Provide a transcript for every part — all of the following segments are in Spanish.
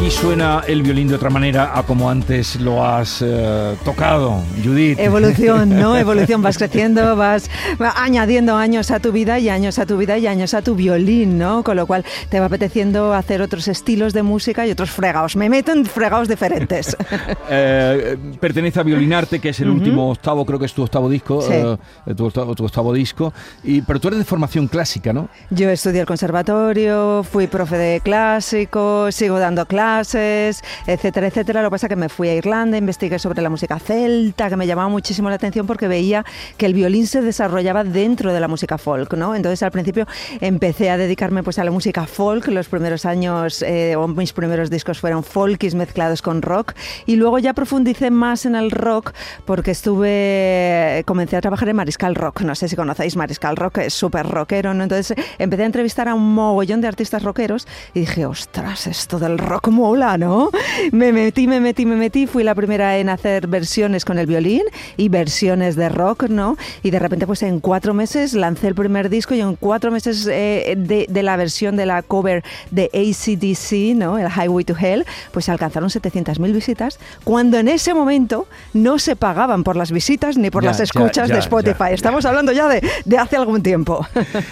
Aquí suena el violín de otra manera a como antes lo has eh, tocado, Judith. Evolución, ¿no? Evolución, vas creciendo, vas añadiendo años a tu vida y años a tu vida y años a tu violín, ¿no? Con lo cual te va apeteciendo hacer otros estilos de música y otros fregados. Me meto en fregados diferentes. Eh, pertenece a Violinarte, que es el último octavo, creo que es tu octavo disco, Sí. eh, tu, octavo, tu octavo disco. Y, pero tú eres de formación clásica, ¿no? Yo estudié el conservatorio, fui profe de clásico, sigo dando clases, etcétera, etcétera. Lo que pasa es que me fui a Irlanda, investigué sobre la música celta, que me llamaba muchísimo la atención porque veía que el violín se desarrollaba dentro de la música folk, ¿no? Entonces al principio empecé a dedicarme pues a la música folk. Los primeros años eh, o mis primeros discos fueron folkies mezclados con rock y luego ya profundicé más en el rock porque estuve comencé a trabajar en Mariscal Rock. No sé si conocéis Mariscal Rock, es súper rockero, ¿no? Entonces empecé a entrevistar a un mogollón de artistas rockeros y dije, ostras, esto del rock mola, ¿no? Me metí, me metí, me metí. Fui la primera en hacer versiones con el violín y versiones de rock, ¿no? Y de repente, pues en cuatro meses lancé el primer disco y en cuatro meses eh, de, de la versión de la cover de ACDC, ¿no? El Highway to Hell, pues alcanzaron 700.000 visitas, cuando en ese momento no se pagaban por las visitas ni por Ya, las ya, escuchas ya, de Spotify. ya, ya. Estamos hablando ya de, de hace algún tiempo.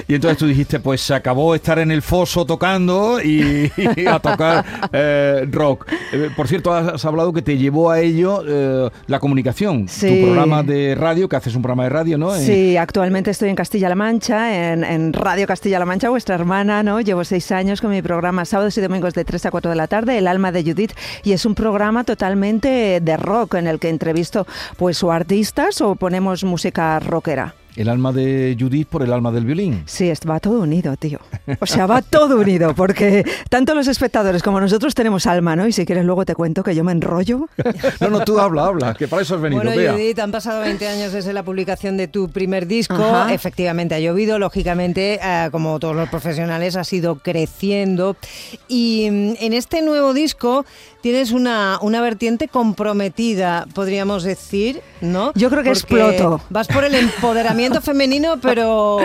Y entonces tú dijiste, pues se acabó estar en el foso tocando y, y a tocar eh, rock. Eh, por cierto, has, hablado que te llevó a ello eh, la comunicación. Sí. Tu programa de radio, que haces un programa de radio, ¿no? Eh, Sí, actualmente estoy en Castilla-La Mancha, en, en Radio Castilla-La Mancha, vuestra hermana, ¿no? Llevo seis años con mi programa sábados y domingos de 3 a 4 de la tarde, El alma de Judith, y es un programa totalmente de rock en el que entrevisto pues o artistas o ponemos música rockera. El alma de Judith por el alma del violín. Sí, va todo unido, tío. O sea, va todo unido, porque tanto los espectadores como nosotros tenemos alma, ¿no? Y si quieres luego te cuento que yo me enrollo. No, no, tú habla, habla, que para eso has venido. Bueno, Bea. Judith, han pasado 20 años desde la publicación de tu primer disco. Ajá. Efectivamente, ha llovido. Lógicamente, eh, como todos los profesionales, ha ido creciendo. Y mm, en este nuevo disco tienes una, una vertiente comprometida, podríamos decir, ¿no? Yo creo que Porque exploto. Vas por el empoderamiento femenino, pero...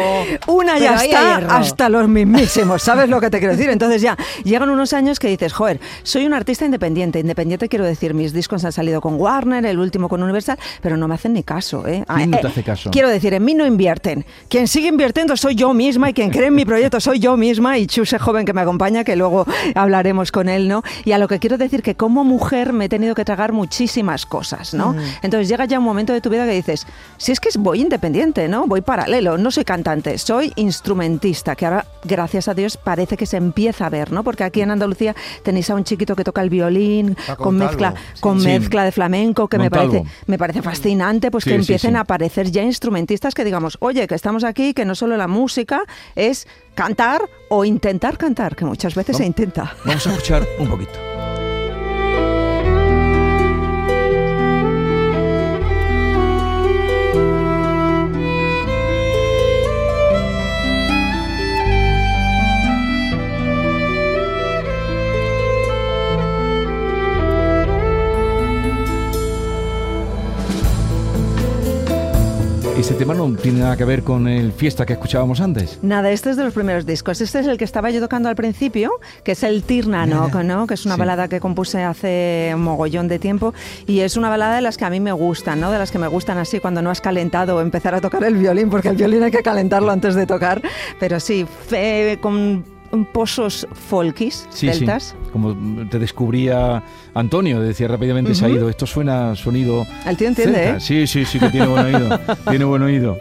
Una pero ya está hasta los mismísimos, ¿sabes lo que te quiero decir? Entonces ya llegan unos años que dices, joder, soy un artista independiente. Independiente quiero decir, mis discos han salido con Warner, el último con Universal, pero no me hacen ni caso, ¿eh? ¿Quién no Ah, te eh, hace caso? Quiero decir, en mí no invierten. Quien sigue invirtiendo soy yo misma y quien cree en mi proyecto soy yo misma y Chuse joven que me acompaña, que luego hablaremos con él, ¿no? Y a lo que quiero decir que como mujer me he tenido que tragar muchísimas cosas, ¿no? Entonces llega ya un momento de tu vida que dices, si es que voy independiente, ¿no? Voy paralelo, no soy cantante, soy instrumentista, que ahora, gracias a Dios, parece que se empieza a ver, ¿no? Porque aquí en Andalucía tenéis a un chiquito que toca el violín con mezcla, sí. con Sí. mezcla de flamenco, que me parece, me parece fascinante, pues Sí, que empiecen sí. a aparecer ya instrumentistas que digamos, oye, que estamos aquí, que no solo la música es cantar o intentar cantar, que muchas veces se intenta. Vamos a escuchar un poquito. Ese tema no tiene nada que ver con el fiesta que escuchábamos antes. Nada, este es de los primeros discos. Este es el que estaba yo tocando al principio, que es el Tirnano, Ya, ya. ¿no? que es una Sí. balada que compuse hace un mogollón de tiempo y es una balada de las que a mí me gustan, ¿no? de las que me gustan así cuando no has calentado empezar a tocar el violín, porque el violín hay que calentarlo antes de tocar, pero sí, fe- con pozos folkis, Sí, celtas. sí. Como te descubría Antonio, decía rápidamente, se ha ido. Esto suena sonido. El tío entiende, celta. ¿eh? Sí, sí, sí, que tiene buen oído. tiene buen oído.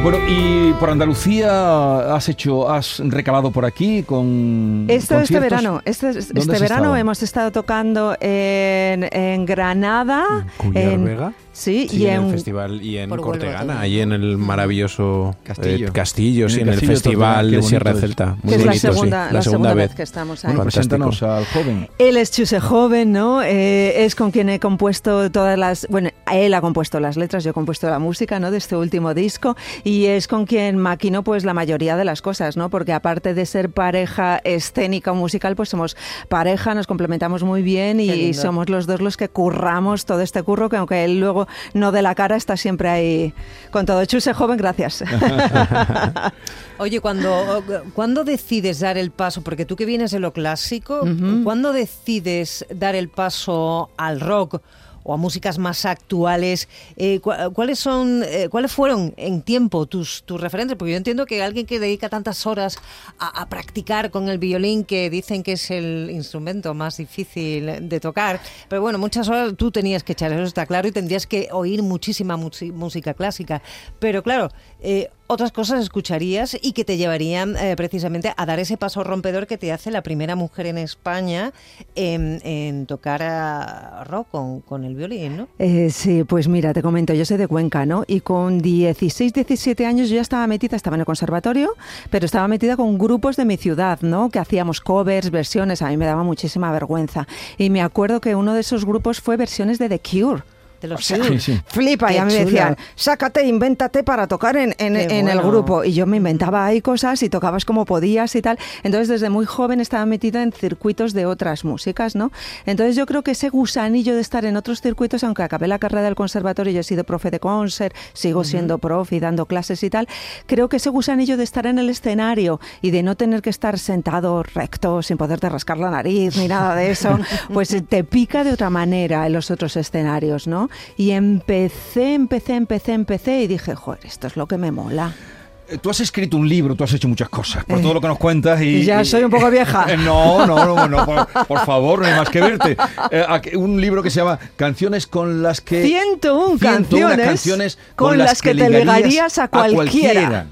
Bueno, y por Andalucía has hecho, has recabado por aquí con. Esto este verano, este, ¿Dónde este verano estado? hemos estado tocando en, en Granada, en- Vega. Sí, Sí, y en en el festival y en Cortegana, ahí en el maravilloso Castillo. eh, castillo, En sí, el en el Castillo festival de Sierra es. Celta. Muy que es la sí. segunda, la segunda vez que estamos ahí. Bueno, preséntanos al joven. Él es Chuse Joven, ¿no? Eh, es con quien he compuesto todas las... Bueno, él ha compuesto las letras, yo he compuesto la música, ¿no? De este último disco. Y es con quien maquino, pues, la mayoría de las cosas, ¿no? Porque aparte de ser pareja escénica o musical, pues somos pareja, nos complementamos muy bien y, somos los dos los que curramos todo este curro, que aunque él luego no de la cara, está siempre ahí con todo. Chuse joven, gracias. Oye, cuando, cuando decides dar el paso, porque tú que vienes de lo clásico, Ujú. ¿cuándo decides dar el paso al rock o a músicas más actuales? Eh, cu- ¿Cuáles son, eh, cuáles fueron en tiempo tus, tus referentes? Porque yo entiendo que alguien que dedica tantas horas a, practicar con el violín, que dicen que es el instrumento más difícil de tocar, pero bueno, muchas horas tú tenías que echar, eso está claro, y tendrías que oír muchísima música clásica. Pero claro, eh, otras cosas escucharías y que te llevarían eh, precisamente a dar ese paso rompedor que te hace la primera mujer en España en, tocar a rock con, con el violín, ¿no? Eh, sí, pues mira, te comento, yo soy de Cuenca, ¿no? Y con 16, 17 años yo ya estaba metida, estaba en el conservatorio, pero estaba metida con grupos de mi ciudad, ¿no? Que hacíamos covers, versiones, a mí me daba muchísima vergüenza. Y me acuerdo que uno de esos grupos fue versiones de The Cure. De los O sea, Cure. Sí, sí. Flipa, Qué y a mí me decían, sácate, invéntate para tocar en, en- en el grupo. Y yo me inventaba ahí cosas y tocabas como podías y tal. Entonces, desde muy joven estaba metida en circuitos de otras músicas, ¿no? Entonces, yo creo que ese gusanillo de estar en otros circuitos, aunque acabé la carrera del conservatorio, yo he sido profe de concert, sigo siendo profe y dando clases y tal, creo que ese gusanillo de estar en el escenario y de no tener que estar sentado recto, sin poderte rascar la nariz ni nada de eso, pues te pica de otra manera en los otros escenarios, ¿no? Y empecé, empecé, empecé, empecé y dije, joder, esto es lo que me mola. Eh, Tú has escrito un libro, tú has hecho muchas cosas, por todo lo que nos cuentas y... Eh, Ya y- soy un poco vieja. No, no, no, no, por, por favor, no hay más que verte. Eh, un libro que se llama Canciones con las que... 101 101 canciones, canciones con las que te ligarías a cualquiera.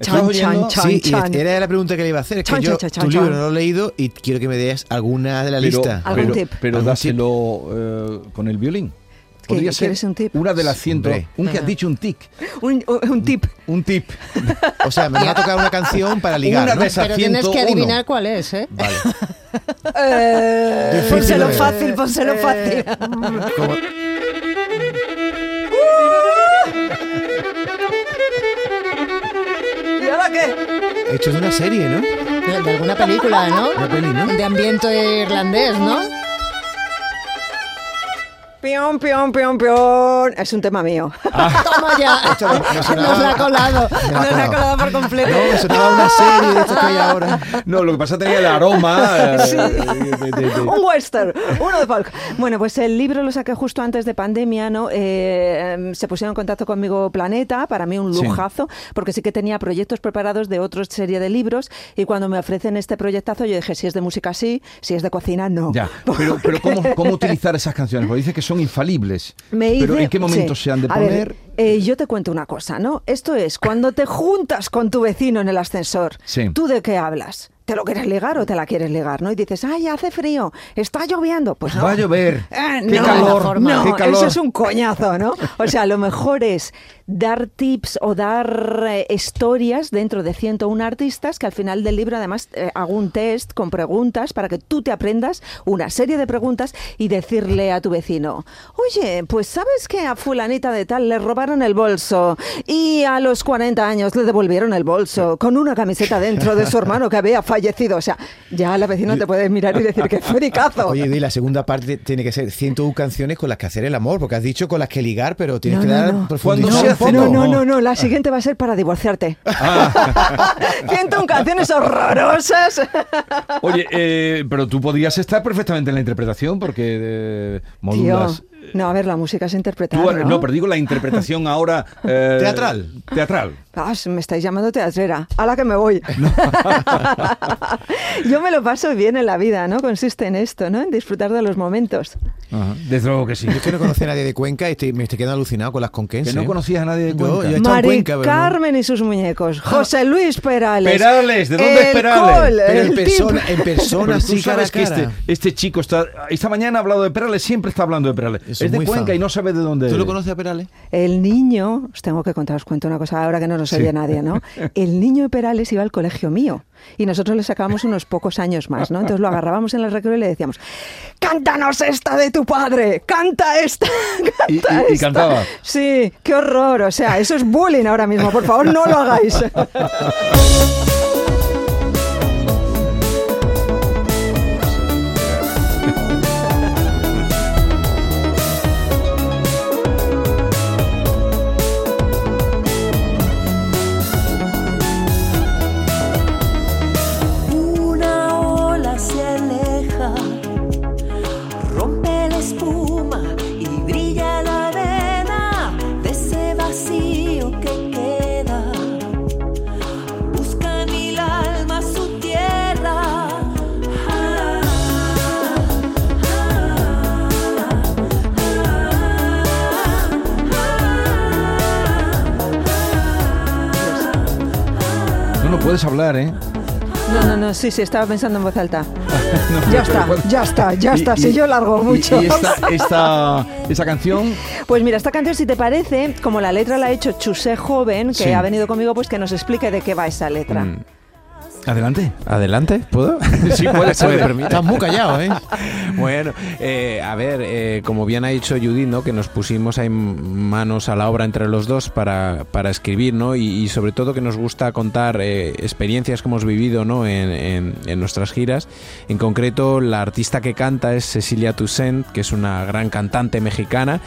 ¿Estás Chan, oyendo? chan, Sí, chan. y era la pregunta que le iba a hacer. Es que Chan, yo chan, chan, tu chan. libro no lo he leído y quiero que me des alguna de la Pero, lista. Algún pero, tip. pero ¿Algún dáselo eh, con el violín. Podría ser un tip? una de las ciento... Hombre. Un que has dicho un tic. Un, un- un tip. Un tip. O sea, me van a tocar una canción para ligar, Una ¿no? de esas Pero tienes que 101. adivinar cuál es, ¿eh? Vale. Eh, Pónselo ver. fácil, pónselo fácil. ¿Y ahora qué? Hecho de una serie, ¿no? De, de alguna película, ¿no? Una peli, ¿no? De ambiente irlandés, ¿no? Pion, pion, pion, pion. Es un tema mío. Toma ya. Esto no- no sonaba- Nos la ha colado. Ha Nos la ha colado. por completo. No, sonaba una serie de estas que hay ahora. No, lo que pasa tenía el aroma eh, de- de- de- un western, uno de folk. Bueno, pues el libro lo saqué justo antes de pandemia, ¿no? Eh, em, se pusieron en contacto conmigo Planeta, para mí un Sí. lujazo, porque sí que tenía proyectos preparados de otra serie de libros y cuando me ofrecen este proyectazo yo dije, si es de música sí, si es de cocina no. Ya, pero, pero ¿cómo, ¿cómo utilizar esas canciones? Porque dice que son infalibles. Me pero hice- ¿en qué momento sí. se han de poner? eh, yo te cuento una cosa, ¿no? Esto es cuando te juntas con tu vecino en el ascensor. Sí. ¿Tú de qué hablas? ¿Te lo quieres ligar o te la quieres ligar? ¿no? Y dices, ay, hace frío, está lloviendo. Pues no. Va a llover. Eh, Qué no, calor, no, qué calor. eso es un coñazo, ¿no? O sea, lo mejor es dar tips o dar eh, historias dentro de 101 artistas que al final del libro además eh, hago un test con preguntas para que tú te aprendas una serie de preguntas y decirle a tu vecino, oye, pues sabes que a fulanita de tal le robaron el bolso y a los 40 años le devolvieron el bolso con una camiseta dentro de su hermano que había fallecido. O sea, ya la vecina te puede mirar y decir que fricazo. Oye, y la segunda parte tiene que ser 101 canciones con las que hacer el amor, porque has dicho con las que ligar, pero tienes No, que no, dar no. profundidad Cuando No, no, no, no, la siguiente va a ser para divorciarte. Ah. 101 canciones horrorosas. Oye, eh, pero tú podrías estar perfectamente en la interpretación porque eh, Tío, modulas. No, a ver, la música es interpretar, Tú- ¿no? no, pero digo la interpretación ahora. eh, Teatral. Teatral. Ah, me estáis llamando teatrera. A la que me voy. Yo me lo paso bien en la vida, ¿no? Consiste en esto, ¿no? En disfrutar de los momentos. Ajá, Desde luego que sí. Yo es que no conocía a nadie de Cuenca y estoy- me estoy quedando alucinado con las conquenses. Que no conocías a nadie de Yo- Cuenca. yo en Mari Cuenca, no- Carmen y sus muñecos. José Luis Perales. Perales, ¿de dónde es Perales? Col, Pero en persona, en persona, Pero tú sí, cara a sabes que cara. este, este chico está. Esta mañana ha hablado de Perales, siempre está hablando de Perales. Es es de muy Cuenca fan. y no sabe de dónde ¿Tú lo es. conoces a Perales? El niño, os tengo que contar, os cuento una cosa ahora que no nos oye nadie, ¿no? El niño de Perales iba al colegio mío y nosotros le sacábamos unos pocos años más, ¿no? Entonces lo agarrábamos en el recreo y le decíamos, cántanos esta de tu padre, canta esta, Y- canta y- y esta". cantaba. Sí, qué horror, o sea, eso es bullying ahora mismo, por favor, no lo hagáis. puedes hablar, ¿eh? No, no, no, sí, sí, estaba pensando en voz alta. No, Ya está, ya está, ya está. y- Si yo largo y- mucho. Y, esta, esta, esta canción, Pues mira, esta canción, si te parece, como la letra la ha hecho Chusé Joven, que Sí. ha venido conmigo, pues que nos explique de qué va esa letra. Mm. Adelante. ¿Adelante? ¿Puedo? Sí, puede, Se me permite. Estás muy callado, ¿eh? Bueno, eh, a ver, eh, como bien ha dicho Judith, ¿no? que nos pusimos ahí manos a la obra entre los dos para, para escribir, ¿no? Y, y sobre todo que nos gusta contar eh, experiencias que hemos vivido ¿no? en, en- en nuestras giras. En concreto, la artista que canta es Cecilia Toussaint, que es una gran cantante mexicana,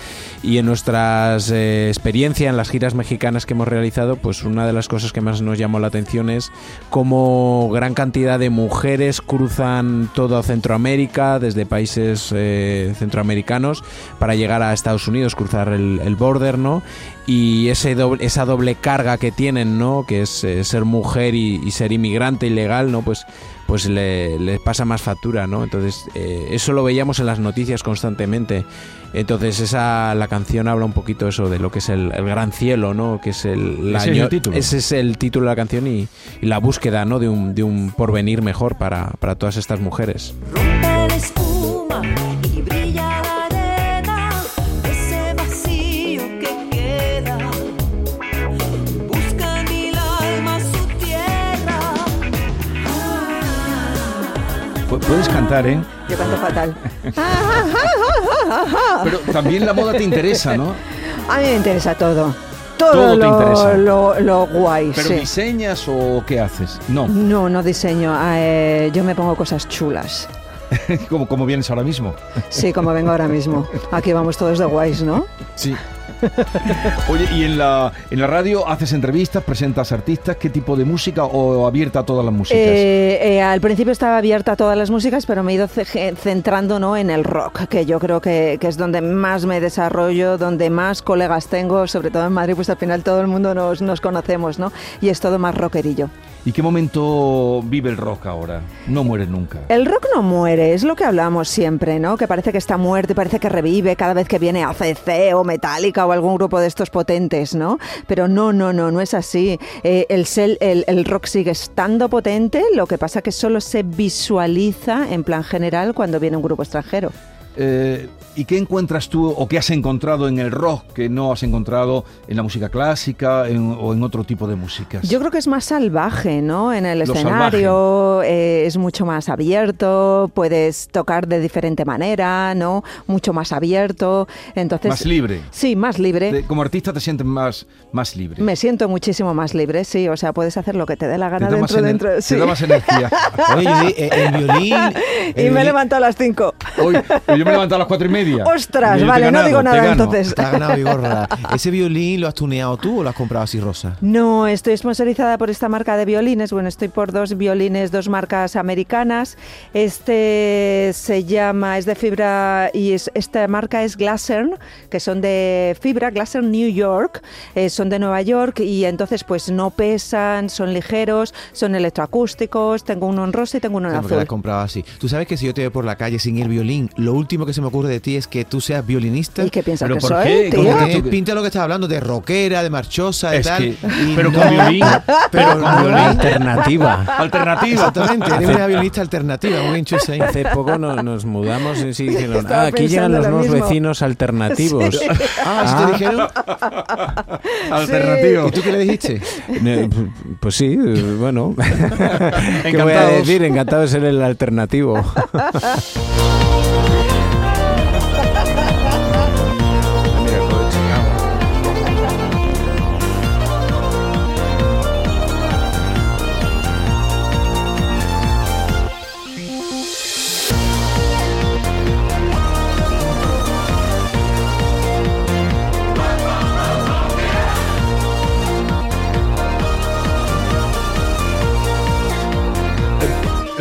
y en nuestras eh, experiencias en las giras mexicanas que hemos realizado, pues una de las cosas que más nos llamó la atención es cómo gran cantidad de mujeres cruzan todo Centroamérica, desde países eh, centroamericanos, para llegar a Estados Unidos, cruzar el, el border, ¿no? Y ese doble- esa doble carga que tienen, ¿no? Que es eh, ser mujer y, y ser inmigrante ilegal, ¿no? Pues pues le, le pasa más factura, ¿no? Entonces, eh, eso lo veíamos en las noticias constantemente. Entonces, esa la canción habla un poquito eso de lo que es el, el gran cielo, ¿no? Que es el, la Ese es el título. ese es el título de la canción y, y la búsqueda, ¿no? De un, de un porvenir mejor para, para todas estas mujeres. Rompe la espuma Puedes cantar, ¿eh? Yo canto fatal. Pero también la moda te interesa, ¿no? A mí me interesa todo. Todo, Todo te lo, interesa. Lo, lo guay, ¿Pero sí. diseñas o qué haces? No, No, no diseño. eh, yo me pongo cosas chulas. como, como vienes ahora mismo. Sí, como vengo ahora mismo. Aquí vamos todos de guays, ¿no? Sí. Oye, ¿y en la, en la radio haces entrevistas, presentas artistas? ¿Qué tipo de música o abierta a todas las músicas? Eh, eh, al principio estaba abierta a todas las músicas, pero me he ido ce- centrando ¿no? en el rock, que yo creo que, que es donde más me desarrollo, donde más colegas tengo, sobre todo en Madrid, pues al final todo el mundo nos, nos conocemos, ¿no? Y es todo más rockerillo. ¿Y qué momento vive el rock ahora? No muere nunca. El rock no muere, es lo que hablamos siempre, ¿no? Que parece que está muerto y parece que revive cada vez que viene ACC o Metallica o algún grupo de estos potentes, ¿no? Pero no, no, no, no es así. Eh, el, el, el rock sigue estando potente, lo que pasa que solo se visualiza en plan general cuando viene un grupo extranjero. Eh, ¿Y qué encuentras tú o qué has encontrado en el rock que no has encontrado en la música clásica en- o en otro tipo de músicas? Yo creo que es más salvaje, ¿no? En el Lo escenario eh, es mucho más abierto, puedes tocar de diferente manera, ¿no? Mucho más abierto, entonces... Más libre. Sí, más libre. Te- como artista te sientes más, más libre. Me siento muchísimo más libre, sí. O sea, puedes hacer lo que te dé la gana dentro, dentro. te sí. da más energía. Oye, eh, el violín... Y el me violín- levanto a las 5. Hoy, yo me levanto a las cuatro y media. Ostras, Y vale, no digo te nada gano. entonces. Te ganado. ¿Ese violín lo has tuneado tú o lo has comprado así rosa? No, estoy sponsorizada por esta marca de violines. Bueno, estoy por dos violines, dos marcas americanas. Este se llama, es de fibra y es- esta marca es Glassern, que son de fibra, Glassern New York, eh, son de Nueva York y entonces pues no pesan, son ligeros, son electroacústicos. Tengo uno en rosa y tengo uno en Sí, lo azul. has comprado así. Tú sabes que si yo te veo por la calle sin el violín, lo último que se me ocurre de ti es que tú seas violinista. ¿Y qué piensas ¿Pero que por soy, qué? tío? ¿Cómo Porque que tienes tú- pinta de lo que estás hablando, de rockera, de marchosa, de Es tal. que- y pero no- con violín. Pero con violín. Alternativa. Alternativa. Exactamente, eres una violinista alternativa, chusa ahí. Hace poco no- nos mudamos y sí dijeron, "Ah, aquí llegan los lo nuevos mismo". vecinos alternativos. Ah, ¿sí te dijeron? Alternativo. ¿Y tú qué le dijiste? Pues sí, bueno. ¿Qué voy a decir? Encantado de ser el alternativo.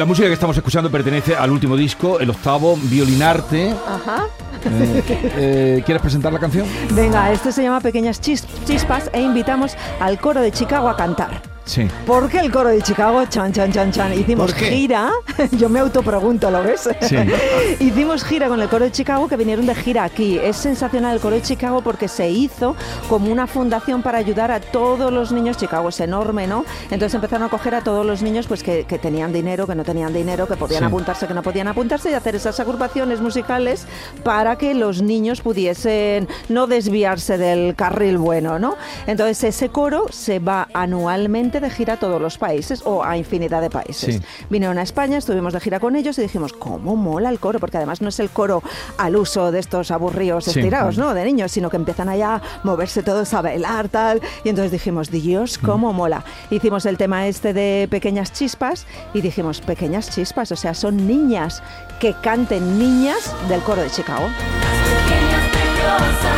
Música que estamos escuchando pertenece al último disco, el octavo, Violinarte. Ajá. Eh, eh, ¿Quieres presentar la canción? Venga, este se llama Pequeñas Chis- Chispas e invitamos al coro de Chicago a cantar. Sí. ¿Por qué el coro de Chicago? Chan, chan, chan, chan. Hicimos gira. Yo me autopregunto, ¿lo ves? Sí. Hicimos gira con el coro de Chicago que vinieron de gira aquí. Es sensacional el coro de Chicago porque se hizo como una fundación para ayudar a todos los niños. Chicago es enorme, ¿no? Entonces empezaron a coger a todos los niños pues que, que tenían dinero, que no tenían dinero, que podían Sí. apuntarse, que no podían apuntarse y hacer esas agrupaciones musicales para que los niños pudiesen no desviarse del carril bueno, ¿no? Entonces ese coro se va anualmente de gira a todos los países o a infinidad de países. Sí. Vinieron a España, estuvimos de gira con ellos y dijimos, ¿cómo mola el coro? Porque además no es el coro al uso de estos aburridos Sí. estirados, ¿no? De niños, sino que empiezan allá a moverse todos a bailar, tal. Y entonces dijimos, Dios, cómo mola. Hicimos el tema este de pequeñas chispas y dijimos, pequeñas chispas, o sea, son niñas que canten niñas del coro de Chicago. Pequeñas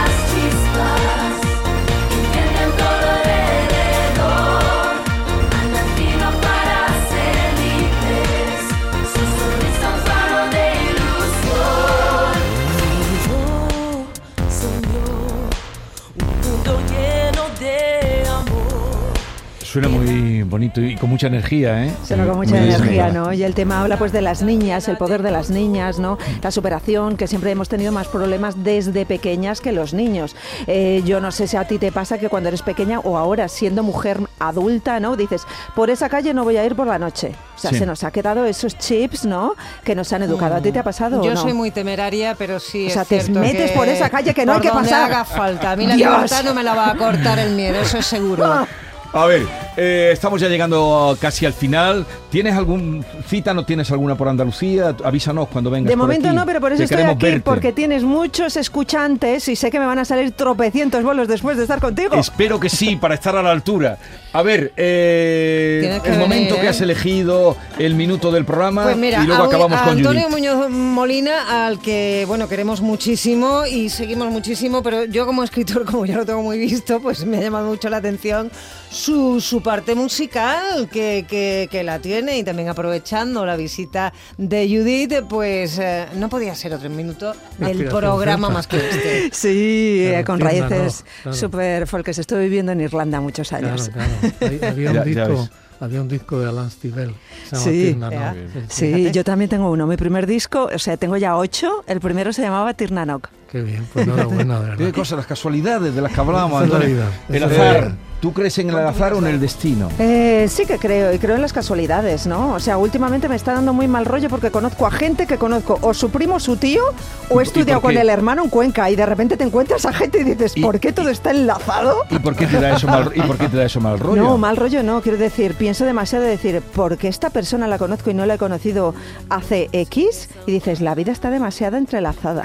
Suena muy bonito y con mucha energía, ¿eh? Suena con mucha Muy energía. ¿no? Y el tema habla pues de las niñas, el poder de las niñas, ¿no? La superación, que siempre hemos tenido más problemas desde pequeñas que los niños. Eh, yo no sé si a ti te pasa que cuando eres pequeña o ahora siendo mujer adulta, ¿no? Dices, por esa calle no voy a ir por la noche. O sea, Sí. se nos ha quedado esos chips, ¿no? Que nos han educado. ¿A ti te ha pasado Yo o no? soy muy temeraria, pero sí O sea, es te cierto metes que por esa calle que no hay por que donde pasar. haga falta. A mí la Dios. libertad no me la va a cortar el miedo, eso es seguro. A ver, eh, estamos ya llegando casi al final. ¿Tienes algún cita? ¿No tienes alguna por Andalucía? Avísanos cuando vengas De por momento aquí, no, pero por eso que estoy queremos aquí, verte. porque tienes muchos escuchantes y sé que me van a salir tropecientos bolos después de estar contigo. Espero que sí, para estar a la altura. A ver, eh, que el venir, momento que ¿eh? has elegido, el minuto del programa Pues mira, y luego a, acabamos a con Antonio Judith. Muñoz Molina, al que bueno queremos muchísimo y seguimos muchísimo, pero yo como escritor, como ya lo tengo muy visto, pues me ha llamado mucho la atención su, su parte musical que, que- que la tiene y también aprovechando la visita de Judith, pues eh, no podía ser otro minuto del programa más que este. Sí, Claro, eh, con raíces Rock, claro. súper folkes. Estuve viviendo en Irlanda muchos años. claro. Hay- había, un ya disco, había un disco de Alan Stivell. Sí. Sí, yo también tengo uno. Mi primer disco, o sea, tengo ya ocho. El primero se llamaba Tirnanok. Qué bien, pues enhorabuena, de Qué verdad. cosas, las casualidades de las que hablábamos. El azar. ¿Tú crees en el azar o en el destino? Eh, sí que creo, y creo en las casualidades, ¿no? O sea, últimamente me está dando muy mal rollo porque conozco a gente que conozco o su primo, su tío, o ¿Y- he estudiado con qué? el hermano en Cuenca y de repente te encuentras a gente y dices, Y- ¿por qué todo está enlazado? ¿Y por qué te da eso mal, y por qué te da eso mal rollo? No, mal rollo no, quiero decir, pienso demasiado de decir, ¿por qué esta persona la conozco y no la he conocido hace X? Y dices, la vida está demasiado entrelazada.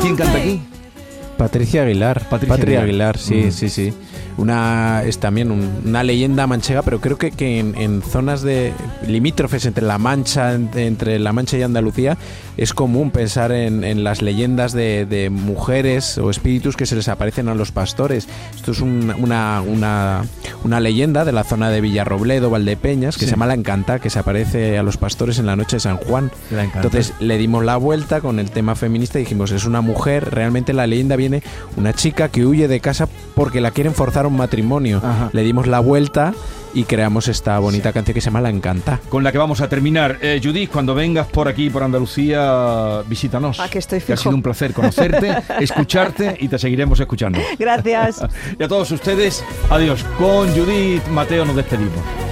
¿Quién canta aquí? Patricia Aguilar. Patricia Aguilar. Aguilar, sí, Mm. sí, sí. Una, es también un- una leyenda manchega, pero creo que, que en, en zonas de limítrofes entre La Mancha, en- entre La Mancha y Andalucía, es común pensar en, en las leyendas de, de mujeres o espíritus que se les aparecen a los pastores. Esto es un- una, una, una leyenda de la zona de Villarrobledo, Valdepeñas, que Sí. se llama La Encanta, que se aparece a los pastores en la noche de San Juan. Entonces le dimos la vuelta con el tema feminista y dijimos, es una mujer, realmente la leyenda viene una chica que huye de casa porque la quieren forzar a un matrimonio. Ajá. Le dimos la vuelta y creamos esta bonita canción que se llama La Encanta. Con la que vamos a terminar. Eh, Judith, cuando vengas por aquí, por Andalucía, visítanos. Ah, que estoy Que ha fijo. sido un placer conocerte, escucharte y te seguiremos escuchando. Gracias. Y a todos ustedes, adiós. Con Judith Mateo nos despedimos.